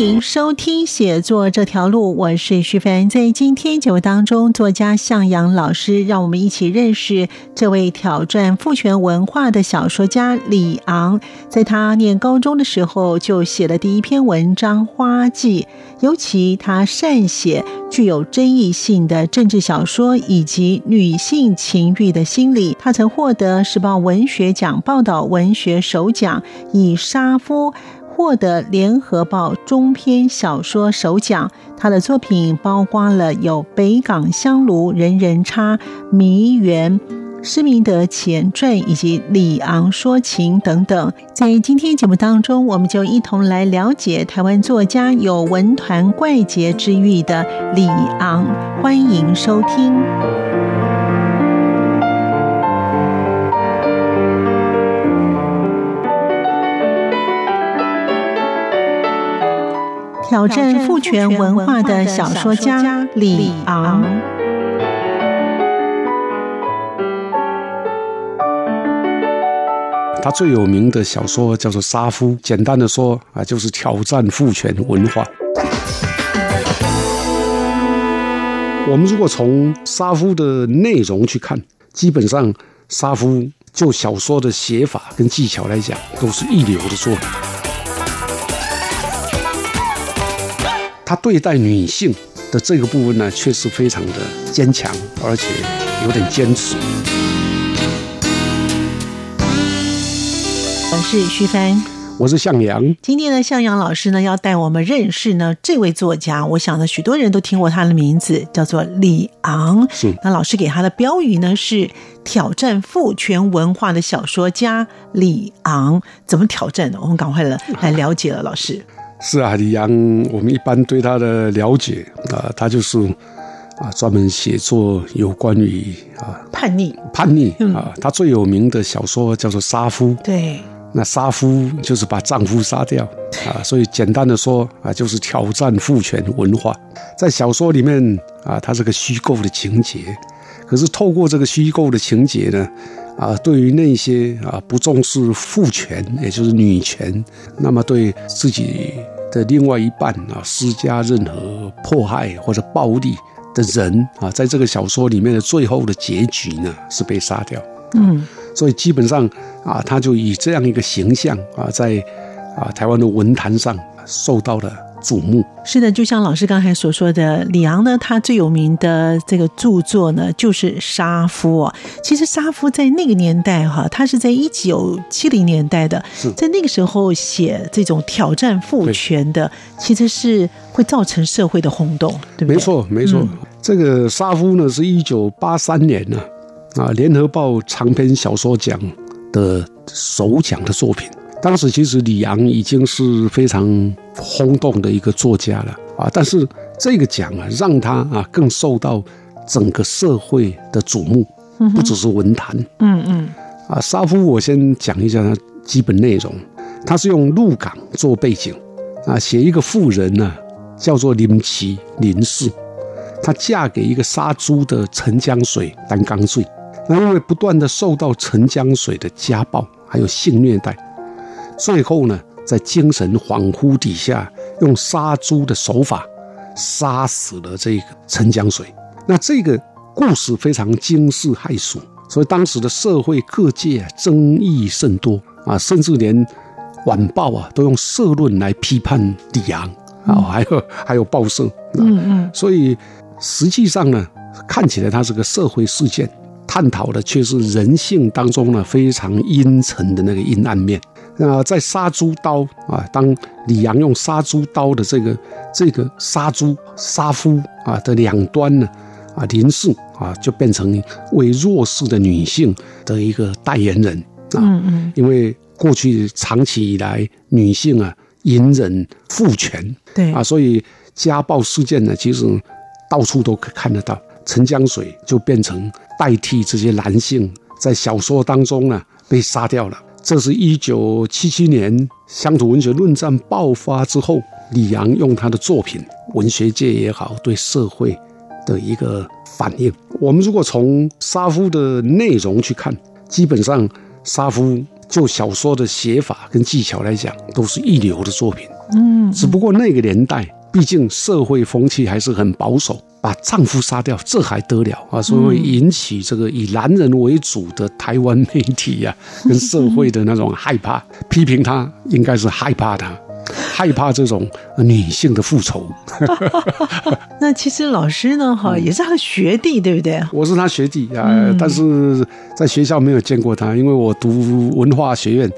欢迎收听写作这条路，我是徐凡。在今天节目当中，作家向阳老师让我们一起认识这位挑战父权文化的小说家李昂。在他念高中的时候，就写了第一篇文章《花季》，尤其他善写具有争议性的政治小说以及女性情欲的心理。他曾获得时报文学奖报道文学首奖，以《杀夫》。获得联合报中篇小说首奖。他的作品包括了有《北港香炉》《人人差》《迷园》《施明德前传》以及《李昂说情》等等。在今天节目当中，我们就一同来了解台湾作家有文团怪杰之誉的李昂。欢迎收听。挑战父权文化的小说家李昂，他最有名的小说叫做《杀夫》，简单的说啊，就是挑战父权文化。我们如果从《杀夫》的内容去看，基本上《杀夫》就小说的写法跟技巧来讲，都是一流的作品。他对待女性的这个部分呢，确实非常的坚强，而且有点坚持。我是徐帆，我是向阳。今天呢向阳老师呢，要带我们认识呢这位作家。我想呢，许多人都听过他的名字，叫做李昂。是。那老师给他的标语呢是挑战父权文化的小说家李昂。怎么挑战呢？我们赶快来来了解了，老师。是啊，李阳，我们一般对他的了解啊，他就是啊，专门写作有关于啊叛逆、叛逆啊。他最有名的小说叫做《杀夫》，对，那杀夫就是把丈夫杀掉啊。所以简单的说啊，就是挑战父权文化。在小说里面啊，它是个虚构的情节，可是透过这个虚构的情节呢。啊，对于那些啊不重视父权，也就是女权，那么对自己的另外一半啊施加任何迫害或者暴力的人啊，在这个小说里面的最后的结局呢，是被杀掉。嗯，所以基本上啊，他就以这样一个形象啊，在啊台湾的文坛上受到了。瞩目是的，就像老师刚才所说的，李昂呢，他最有名的这个著作呢，就是《杀夫》。其实《杀夫》在那个年代哈，他是在一九七零年代的，在那个时候写这种挑战父权的，其实是会造成社会的轰动，对不对？没错，没错。这个《杀夫》呢，是一九八三年呢啊，《联合报》长篇小说奖的首奖的作品。当时其实李昂已经是非常轰动的一个作家了啊，但是这个奖啊，让他啊更受到整个社会的瞩目，不只是文坛。嗯嗯。啊，沙夫，我先讲一下他基本内容。他是用鹿港做背景啊，写一个妇人呢，叫做林奇林氏，她嫁给一个杀猪的陈江水担纲罪，那因为不断的受到陈江水的家暴还有性虐待。最后呢，在精神恍惚底下，用杀猪的手法杀死了这个陈江水。那这个故事非常惊世骇俗，所以当时的社会各界争议甚多啊，甚至连晚报啊都用社论来批判李昂啊，还有还有报社。嗯嗯。所以实际上呢，看起来它是个社会事件，探讨的却是人性当中呢非常阴沉的那个阴暗面。那在杀猪刀啊，当李阳用杀猪刀的这个这个杀猪杀夫啊的两端呢，啊林氏啊，就变成为弱势的女性的一个代言人啊。嗯嗯，因为过去长期以来，女性啊隐忍父权，对啊，所以家暴事件呢，其实到处都可看得到。陈江水就变成代替这些男性在小说当中呢被杀掉了。这是一九七七年乡土文学论战爆发之后，李阳用他的作品，文学界也好，对社会的一个反应。我们如果从沙夫的内容去看，基本上沙夫就小说的写法跟技巧来讲，都是一流的作品。嗯，只不过那个年代，毕竟社会风气还是很保守，把丈夫杀掉，这还得了啊？所以会引起这个以男人为主的台湾媒体呀、跟社会的那种害怕，批评他应该是害怕他，害怕这种女性的复仇。那其实老师呢，哈，也是他的学弟，对不对？我是他学弟啊、但是在学校没有见过他，因为我读文化学院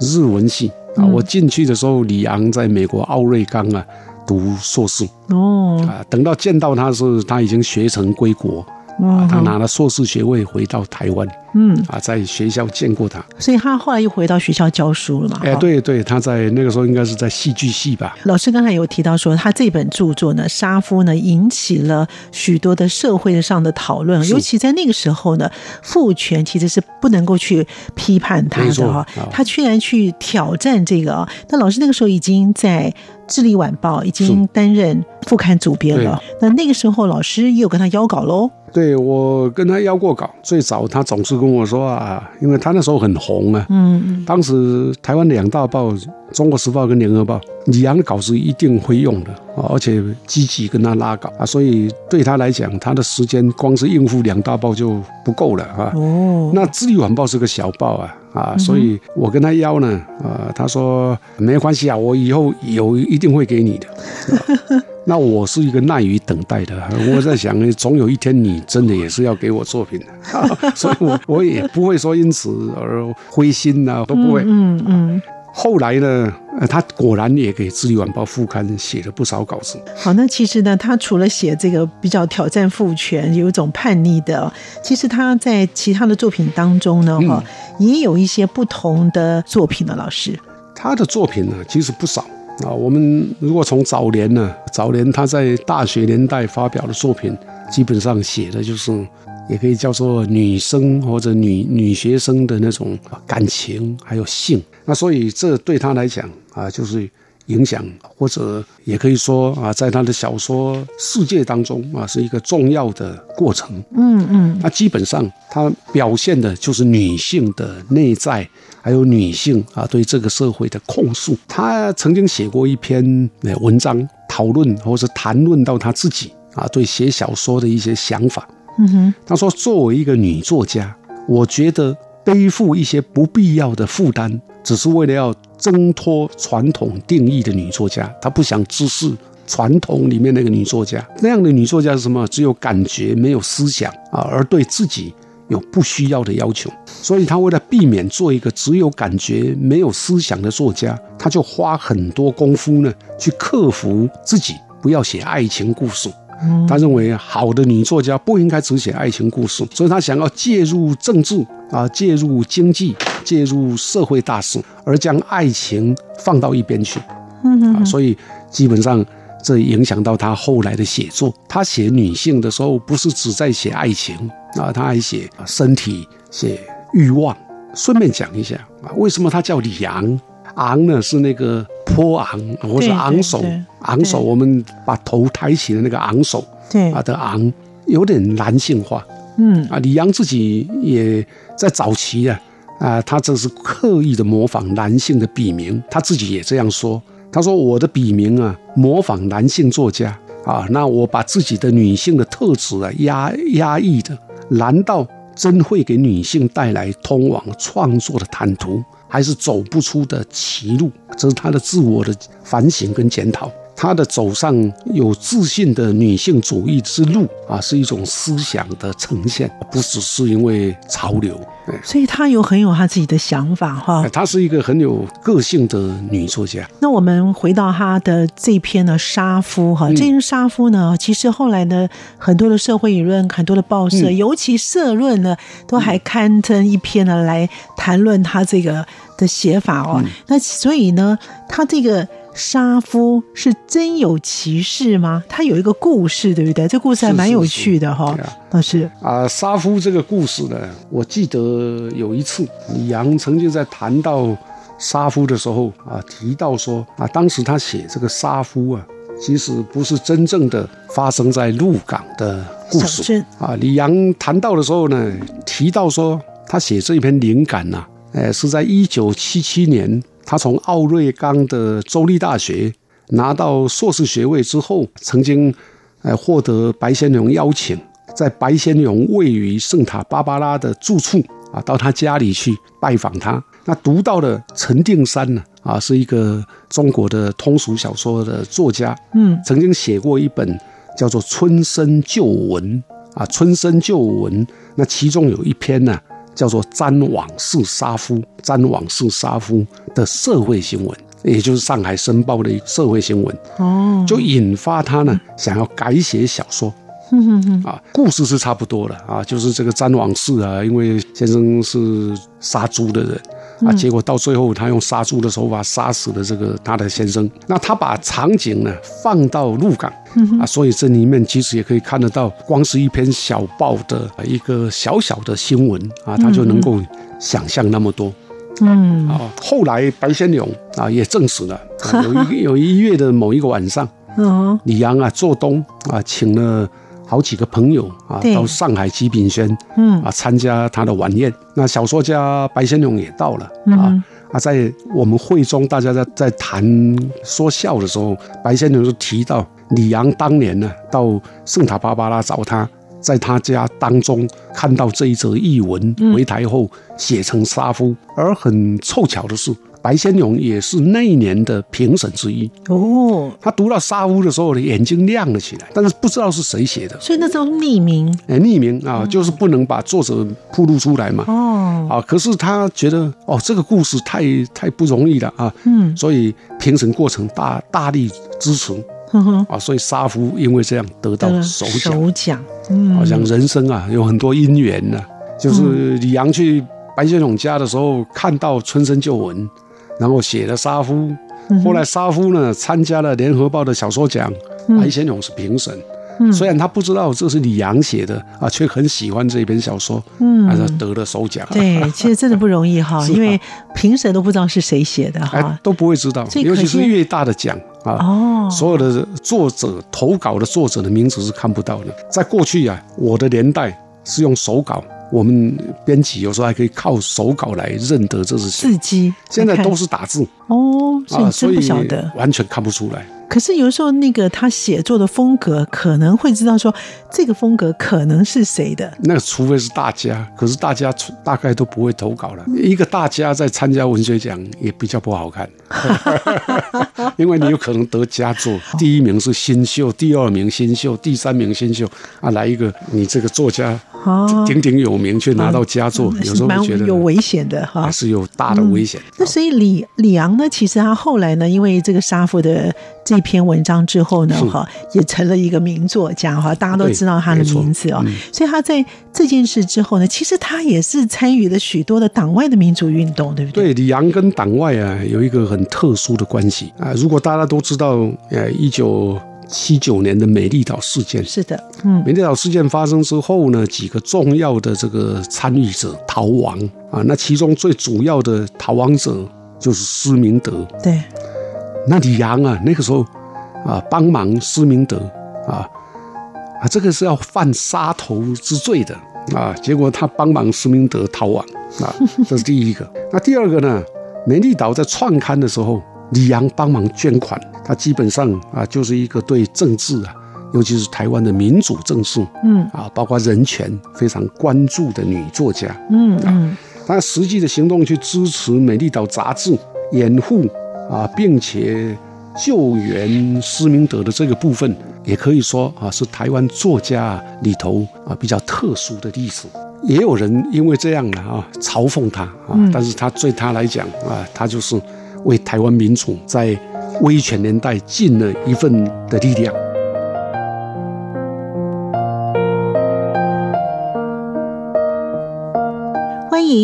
日文系啊，我进去的时候，李昂在美国奥瑞冈啊读硕士哦，啊，等到见到他是他已经学成归国啊哦，他拿了硕士学位回到台湾嗯，啊，在学校见过他。所以他后来又回到学校教书了嘛？哎，哈。对对，他在那个时候应该是在戏剧系吧？老师刚才有提到说，他这本著作呢，《杀夫》呢，引起了许多的社会上的讨论，尤其在那个时候呢，父权其实是不能够去批判他的哈啊，他居然去挑战这个啊。那老师那个时候已经在《智利晚报》已经担任副刊主编了，那那个时候老师也有跟他邀稿喽。对我跟他邀过稿，最早他总是跟我说啊，因为他那时候很红啊，嗯嗯，当时台湾两大报《中国时报》跟《联合报》，李阳的稿子一定会用的啊，而且积极跟他拉稿啊，所以对他来讲，他的时间光是应付两大报就不够了啊。哦，那《智利晚报》是个小报啊啊，所以我跟他邀呢啊，他说没关系啊，我以后有一定会给你的。啊 那我是一个耐于等待的，我在想，总有一天你真的也是要给我作品的，啊 所以我我也不会说因此而灰心呐、都不会。嗯嗯，后来呢，呃，他果然也给《智利晚报》副刊写了不少稿子。好，那其实呢，他除了写这个比较挑战父权、有一种叛逆的，其实他在其他的作品当中呢，哈、也有一些不同的作品的。老师，他的作品呢，其实不少啊。我们如果从早年呢，早年他在大学年代发表的作品，基本上写的就是，也可以叫做女生或者女女学生的那种感情还有性。那所以这对他来讲啊，就是影响，或者也可以说啊，在他的小说世界当中啊，是一个重要的过程。嗯嗯，那基本上他表现的就是女性的内在，还有女性啊对这个社会的控诉。他曾经写过一篇呃文章，讨论或者谈论到他自己啊对写小说的一些想法。嗯哼，他说，作为一个女作家，我觉得背负一些不必要的负担，只是为了要挣脱传统定义的女作家。她不想直视传统里面那个女作家。那样的女作家是什么？只有感觉，没有思想啊，而对自己有不需要的要求。所以她为了避免做一个只有感觉没有思想的作家，她就花很多功夫呢，去克服自己，不要写爱情故事。他认为好的女作家不应该只写爱情故事，所以他想要介入政治啊，介入经济，介入社会大事，而将爱情放到一边去。啊，所以基本上这影响到他后来的写作。他写女性的时候，不是只在写爱情啊，他还写身体、写欲望。顺便讲一下啊，为什么他叫李昂？昂呢是那个坡昂，或者昂首昂首，我们把头抬起的那个昂首对啊，的昂，有点男性化。嗯啊，李阳自己也在早期啊啊，他这是刻意的模仿男性的笔名，他自己也这样说。他说：“我的笔名啊，模仿男性作家啊，那我把自己的女性的特质啊压压抑的，难道真会给女性带来通往创作的坦途，还是走不出的歧路？”这是她的自我的反省跟检讨。她的走上有自信的女性主义之路啊，是一种思想的呈现，不只是因为潮流。所以她有很有她自己的想法哈。她是一个很有个性的女作家。那我们回到她的这篇呢，《杀夫》哈，这篇《杀夫》呢，其实后来呢，很多的社会舆论、很多的报社，尤其社论呢，都还刊登一篇呢来谈论她这个的写法哦。那所以呢，她这个。杀夫是真有其事吗？他有一个故事，对不对？这故事还蛮有趣的哈，老师啊。杀夫这个故事呢，我记得有一次李阳曾经在谈到杀夫的时候啊，提到说啊，当时他写这个杀夫啊，其实不是真正的发生在鹿港的故事啊。李阳谈到的时候呢，提到说他写这一篇灵感呐，哎，是在一九七七年。他从奥瑞冈的州立大学拿到硕士学位之后，曾经，呃，获得白先勇邀请，在白先勇位于圣塔芭芭拉的住处啊，到他家里去拜访他。那读到了陈定山呢，啊，是一个中国的通俗小说的作家，嗯，曾经写过一本叫做《春生旧闻》啊，《春生旧闻》，那其中有一篇呢。叫做“詹往事杀夫”，詹往事杀夫的社会新闻，也就是《上海申报》的社会新闻哦，就引发他呢想要改写小说。啊，故事是差不多的啊，就是这个詹往事啊，因为先生是杀猪的人啊，结果到最后他用杀猪的手法杀死了这个他的先生。那他把场景呢放到鹿港啊，所以这里面其实也可以看得到，光是一篇小报的一个小小的新闻啊，他就能够想象那么多。嗯，啊，后来白先勇啊也证实了，有一有一月的某一个晚上，李阳啊做东啊请了。好几个朋友啊，到上海吉炳轩，嗯啊，参加他的晚宴。那小说家白先勇也到了啊啊，在我们会中，大家在在谈说笑的时候，白先勇就提到李阳当年呢，到圣塔芭芭拉找他，在他家当中看到这一则译文，回台后写成杀夫，而很凑巧的是。白先勇也是那一年的评审之一哦。他读到《沙屋》的时候呢，眼睛亮了起来，但是不知道是谁写的，所以那时候匿名。哎，匿名啊，就是不能把作者铺露出来嘛。哦。啊，可是他觉得哦，这个故事太太不容易了啊。嗯。所以评审过程大大力支持。啊，所以沙夫因为这样得到首奖。首奖。嗯。好像人生啊有很多因缘呢，就是李阳去白先勇家的时候，看到春生旧闻。然后写了杀夫，后来杀夫呢参加了联合报的小说奖，白先勇是评审。虽然他不知道这是李阳写的啊，却很喜欢这篇小说，嗯，是得了首奖。对，其实真的不容易哈，因为评审都不知道是谁写的哈，都不会知道。尤其是越大的奖啊，哦，所有的作者投稿的作者的名字是看不到的。在过去啊，我的年代是用手稿。我们编辑有时候还可以靠手稿来认得这是字迹，现在都是打字。哦，所以不晓得，完全看不出来。可是有时候那个他写作的风格可能会知道说这个风格可能是谁的。那除非是大家，可是大家大概都不会投稿了。一个大家在参加文学奖也比较不好看，因为你有可能得佳作，第一名是新秀，第二名新秀，第三名新秀。啊，来一个你这个作家鼎鼎有名却拿到佳作，有时候觉得有危险的哈，还是有大的危险。那所以李李昂呢，其实他后来呢，因为这个杀父的。这篇文章之后呢，哈，也成了一个名作家哈，大家都知道他的名字哦。所以他在这件事之后呢，其实他也是参与了许多的党外的民主运动，对不对？对，李昂跟党外啊有一个很特殊的关系啊。如果大家都知道，呃，一九七九年的美丽岛事件，是的，嗯，美丽岛事件发生之后呢，几个重要的这个参与者逃亡啊，那其中最主要的逃亡者就是施明德，对。那李阳啊，那个时候啊，帮忙施明德啊啊，这个是要犯杀头之罪的啊。结果他帮忙施明德逃亡啊，这是第一个。那第二个呢？美丽岛在创刊的时候，李阳帮忙捐款，他基本上啊，就是一个对政治啊，尤其是台湾的民主政治，嗯啊，包括人权非常关注的女作家，嗯嗯，她实际的行动去支持美丽岛杂志，掩护。啊，并且救援施明德的这个部分，也可以说啊是台湾作家里头啊比较特殊的例子。也有人因为这样的啊嘲讽他啊，但是他对他来讲啊，他就是为台湾民主在威权年代尽了一份的力量。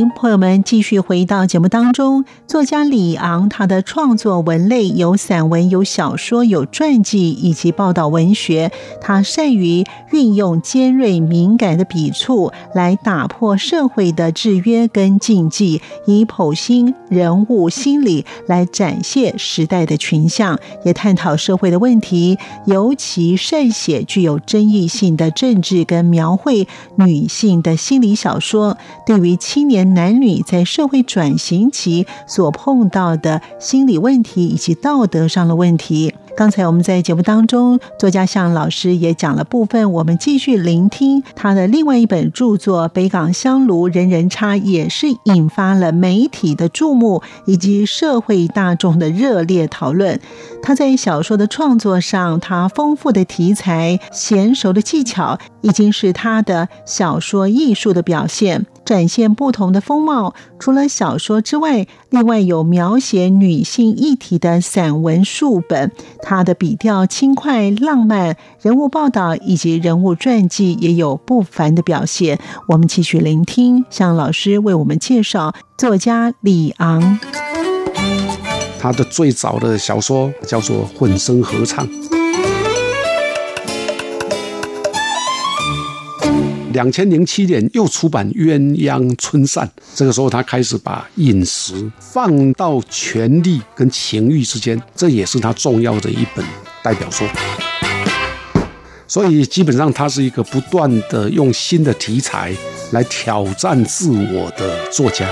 朋友们继续回到节目当中。作家李昂，他的创作文类有散文、有小说、有传记以及报道文学。他善于运用尖锐敏感的笔触来打破社会的制约跟禁忌，以剖析人物心理来展现时代的群像，也探讨社会的问题。尤其善写具有争议性的政治跟描绘女性的心理小说。对于青年。男女在社会转型期所碰到的心理问题以及道德上的问题。刚才我们在节目当中，作家向老师也讲了部分，我们继续聆听他的另外一本著作《北港香炉人人差》，也是引发了媒体的注目以及社会大众的热烈讨论。他在小说的创作上，他丰富的题材、娴熟的技巧，已经是他的小说艺术的表现，展现不同的风貌。除了小说之外，另外有描写女性议题的散文数本。他的笔调轻快浪漫，人物报道以及人物传记也有不凡的表现。我们继续聆听向老师为我们介绍作家李昂。他的最早的小说叫做《混声合唱》。两千零七年又出版《鸳鸯春扇》，这个时候他开始把饮食放到权力跟情欲之间，这也是他重要的一本代表作。所以基本上他是一个不断的用新的题材来挑战自我的作家。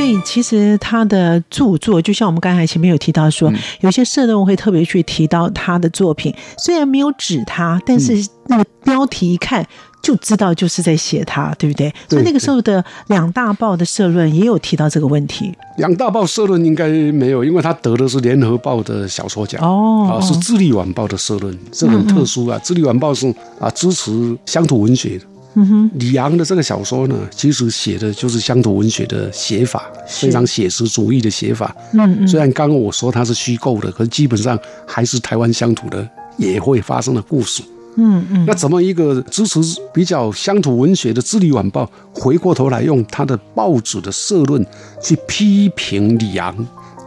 所以其实他的著作，就像我们刚才前面有提到说，有些社论会特别去提到他的作品，虽然没有指他，但是那个标题一看就知道就是在写他，对不对？所以那个时候的两大报的社论也有提到这个问题。两大报社论应该没有，因为他得的是联合报的小说奖哦，啊是智利晚报的社论，这很特殊啊。智利晚报是啊支持乡土文学的。嗯哼，李昂的这个小说呢，其实写的就是乡土文学的写法，非常写实主义的写法。嗯嗯，虽然刚刚我说它是虚构的，可是基本上还是台湾乡土的也会发生的故事。嗯嗯，那怎么一个支持比较乡土文学的《智利晚报》，回过头来用他的报纸的社论去批评李昂？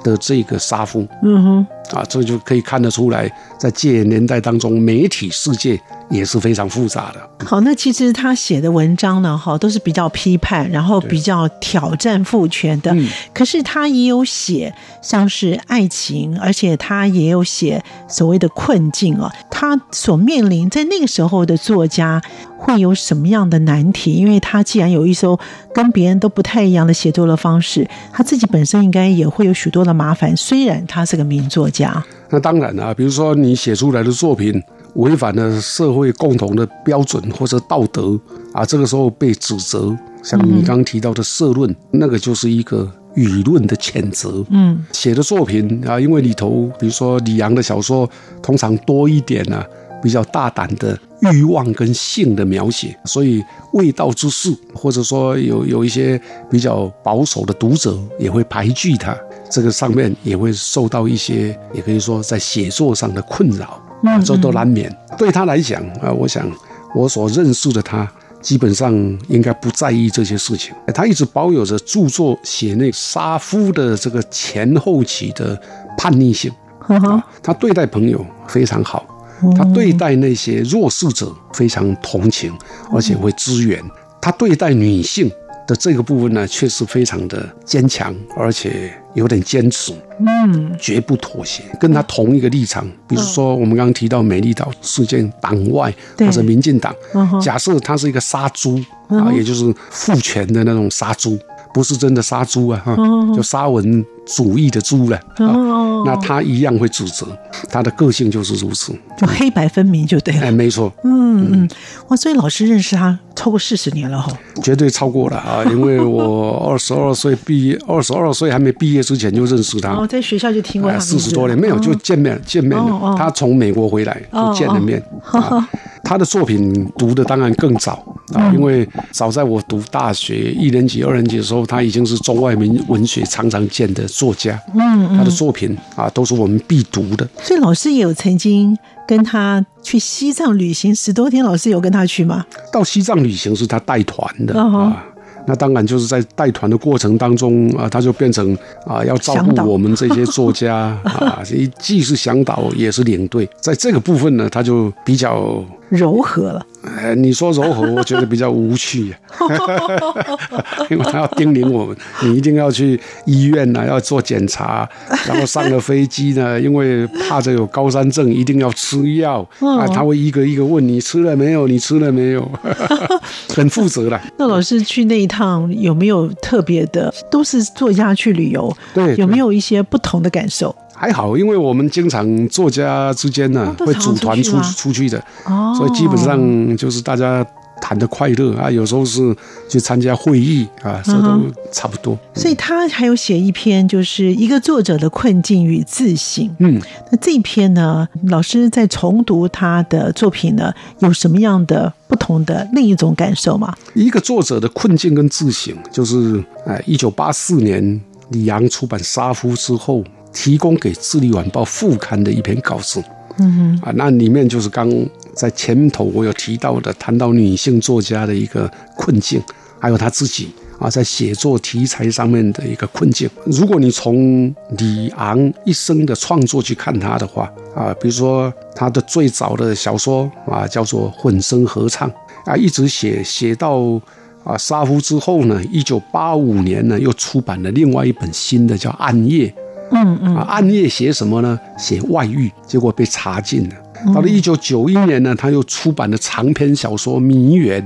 的这个杀夫，嗯哼，啊，这就可以看得出来，在戒严年代当中，媒体世界也是非常复杂的。好，那其实他写的文章呢，哈，都是比较批判，然后比较挑战父权的。嗯，可是他也有写像是爱情，而且他也有写所谓的困境哦。他所面临在那个时候的作家。会有什么样的难题？因为他既然有一艘跟别人都不太一样的写作的方式，他自己本身应该也会有许多的麻烦。虽然他是个名作家，那当然啊，比如说你写出来的作品违反了社会共同的标准或者道德啊，这个时候被指责，像你刚刚提到的社论，那个就是一个舆论的谴责。嗯，写的作品啊，因为里头比如说李阳的小说通常多一点呢。比较大胆的欲望跟性的描写，所以未道之事，或者说有有一些比较保守的读者也会排拒他，这个上面也会受到一些，也可以说在写作上的困扰，这都难免。对他来讲啊，我想我所认识的他，基本上应该不在意这些事情。他一直保有着著作写那杀夫的这个前后期的叛逆性，他对待朋友非常好。他对待那些弱势者非常同情，而且会支援。他对待女性的这个部分呢，确实非常的坚强，而且有点坚持，嗯，绝不妥协。跟他同一个立场，比如说我们刚刚提到美丽岛事件，党外或者民进党，假设他是一个杀猪啊，也就是父权的那种杀猪。不是真的杀猪啊，哈，就沙文主义的猪了。啊，那他一样会指责，他的个性就是如此。就黑白分明就对了。哎，没错，嗯嗯，哇，所以老师认识他超过四十年了哈。绝对超过了啊！因为我二十二岁毕业，二十二岁还没毕业之前就认识他。哦，在学校就听过四十多年没有就见面见面。他从美国回来就见了面。啊他的作品读的当然更早啊，嗯因为早在我读大学一年级、二年级的时候，他已经是中外文文学常常见的作家。嗯他的作品啊都是我们必读的。所以老师也有曾经跟他去西藏旅行十多天，老师有跟他去吗？到西藏旅行是他带团的啊。那当然就是在带团的过程当中啊，他就变成啊要照顾我们这些作家 啊，既既是向导也是领队，在这个部分呢，他就比较柔和了，呃，你说柔和，我觉得比较无趣，因为他要叮咛我们，你一定要去医院呢、要做检查，然后上了飞机呢，因为怕着有高山症，一定要吃药啊，他会一个一个问你吃了没有，你吃了没有，很负责的。那老师去那一趟有没有特别的？都是作家去旅游，对有没有一些不同的感受？还好，因为我们经常作家之间呢、会组团出出去的，哦所以基本上就是大家谈的快乐啊，有时候是去参加会议啊，这都嗯差不多。所以他还有写一篇，就是一个作者的困境与自省。嗯，那这一篇呢，老师在重读他的作品呢，有什么样的不同的另一种感受吗？一个作者的困境跟自省，就是哎，一九八四年李阳出版《杀夫》之后，提供给《智利晚报》副刊的一篇稿子。嗯啊，那里面就是刚在前头我有提到的，谈到女性作家的一个困境，还有她自己啊在写作题材上面的一个困境。如果你从李昂一生的创作去看他的话啊，比如说他的最早的小说啊叫做《混声合唱》啊，一直写写到啊杀夫之后呢，一九八五年呢又出版了另外一本新的叫《暗夜》。嗯嗯，啊，暗夜写什么呢？写外遇，结果被查禁了。到了一九九一年呢，他又出版了长篇小说《迷园》，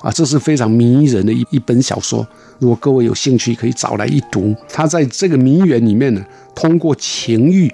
啊，这是非常迷人的一一本小说。如果各位有兴趣，可以找来一读。他在这个《迷园》里面呢，通过情欲、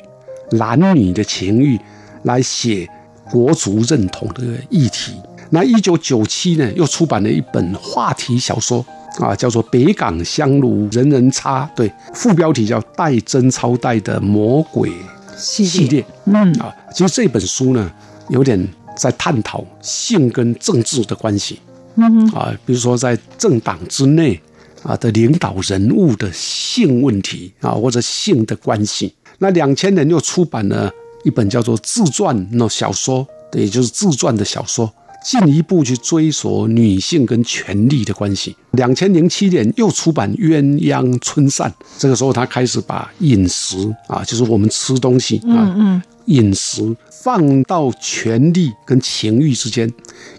男女的情欲来写国族认同的议题。那一九九七呢，又出版了一本话题小说啊，叫做《北港香炉人人插》，对，副标题叫《戴贞操带的魔鬼系系列》嗯啊。其实这本书呢，有点在探讨性跟政治的关系嗯啊，比如说在政党之内啊的领导人物的性问题啊，或者性的关系。那两千年又出版了一本叫做自传那小说，也就是自传的小说。进一步去追索女性跟权力的关系。两千零七年又出版《鸳鸯春扇》，这个时候他开始把饮食啊，就是我们吃东西啊，嗯饮食放到权力跟情欲之间。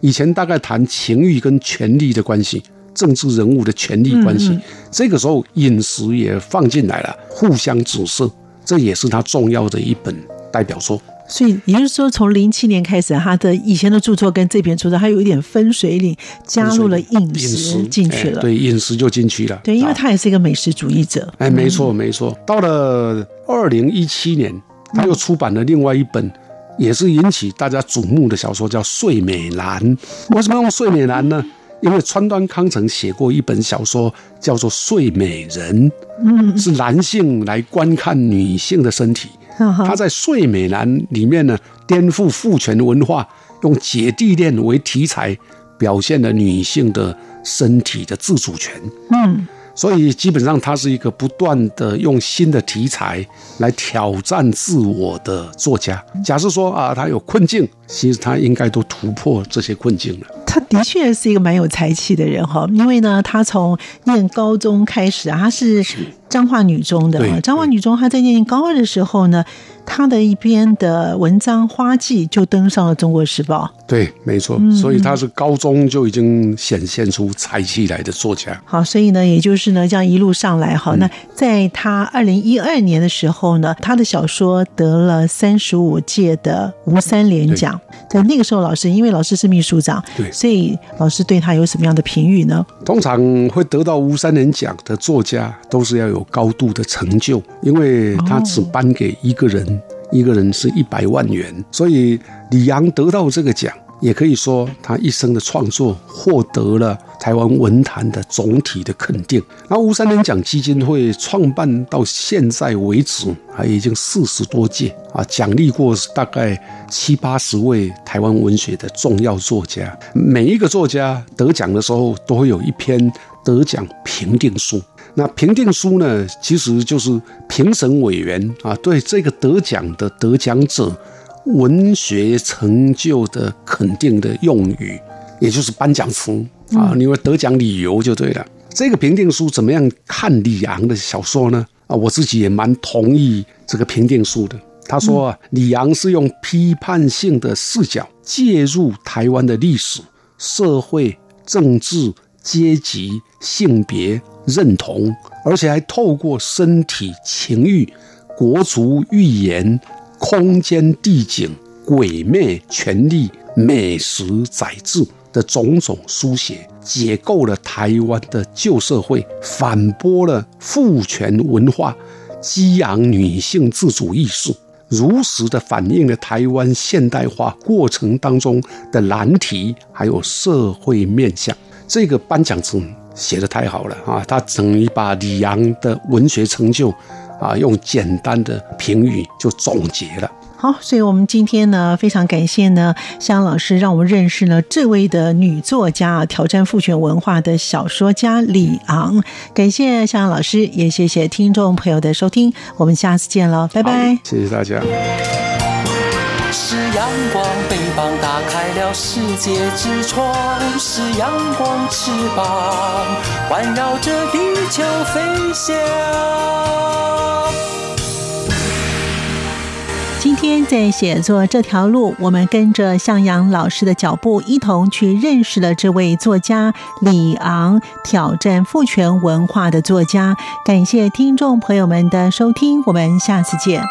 以前大概谈情欲跟权力的关系，政治人物的权力关系，这个时候饮食也放进来了，互相指涉，这也是他重要的一本代表作。所以也就是说，从零七年开始，他的以前的著作跟这篇著作，他有一点分水岭，加入了饮饮食食进去了。哎对，饮食就进去了。对，因为啊他也是一个美食主义者。哎，没错没错。到了二零一七年，他又出版了另外一本，也是引起大家瞩目的小说，叫《睡美男》。为什么用睡美男呢？因为川端康成写过一本小说，叫做《睡美人》，嗯，是男性来观看女性的身体。他在《睡美男》里面呢，颠覆父权文化，用姐弟恋为题材，表现了女性的身体的自主权。嗯，所以基本上他是一个不断的用新的题材来挑战自我的作家。假设说啊，他有困境，其实他应该都突破这些困境了。他的确是一个蛮有才气的人哈，因为呢，他从念高中开始啊，他是彰化女中的彰化女中，他在念高二的时候呢，他的一篇的文章《花季》就登上了《中国时报》。对，没错，所以他是高中就已经显现出才气来的作家。好，所以呢，也就是呢，这样一路上来，好，那在他二零一二年的时候呢，他的小说得了三十五届的吴三连奖。在那个时候，老师因为老师是秘书长，对，所以老师对他有什么样的评语呢？通常会得到吴三连奖的作家，都是要有高度的成就，因为他只颁给一个人。一个人是一百万元，所以李阳得到这个奖，也可以说他一生的创作获得了台湾文坛的总体的肯定。那吴三连奖基金会创办到现在为止，还已经四十多届啊，奖励过大概七八十位台湾文学的重要作家。每一个作家得奖的时候，都会有一篇得奖评定书。那评定书呢，其实就是评审委员啊对这个得奖的得奖者文学成就的肯定的用语，也就是颁奖词啊，因为得奖理由就对了。这个评定书怎么样看李昂的小说呢？啊，我自己也蛮同意这个评定书的。他说啊，李昂是用批判性的视角介入台湾的历史、社会、政治、阶级、性别。认同，而且还透过身体、情欲、国族语言、空间、地景、鬼魅、权力、美食、宰制的种种书写，解构了台湾的旧社会，反驳了父权文化，激扬女性自主意识，如实的反映了台湾现代化过程当中的难题，还有社会面向。这个颁奖词。写的太好了啊！他等于把李阳的文学成就，啊，用简单的评语就总结了。好，所以我们今天呢，非常感谢呢，香老师让我们认识了这位的女作家啊，挑战父权文化的小说家李昂。感谢香老师，也谢谢听众朋友的收听，我们下次见了，拜拜。谢谢大家。是阳光，翅膀打开了世界之窗；是阳光，翅膀环绕着地球飞翔。今天在写作这条路，我们跟着向阳老师的脚步，一同去认识了这位作家李昂，挑战父权文化的作家。感谢听众朋友们的收听，我们下次见。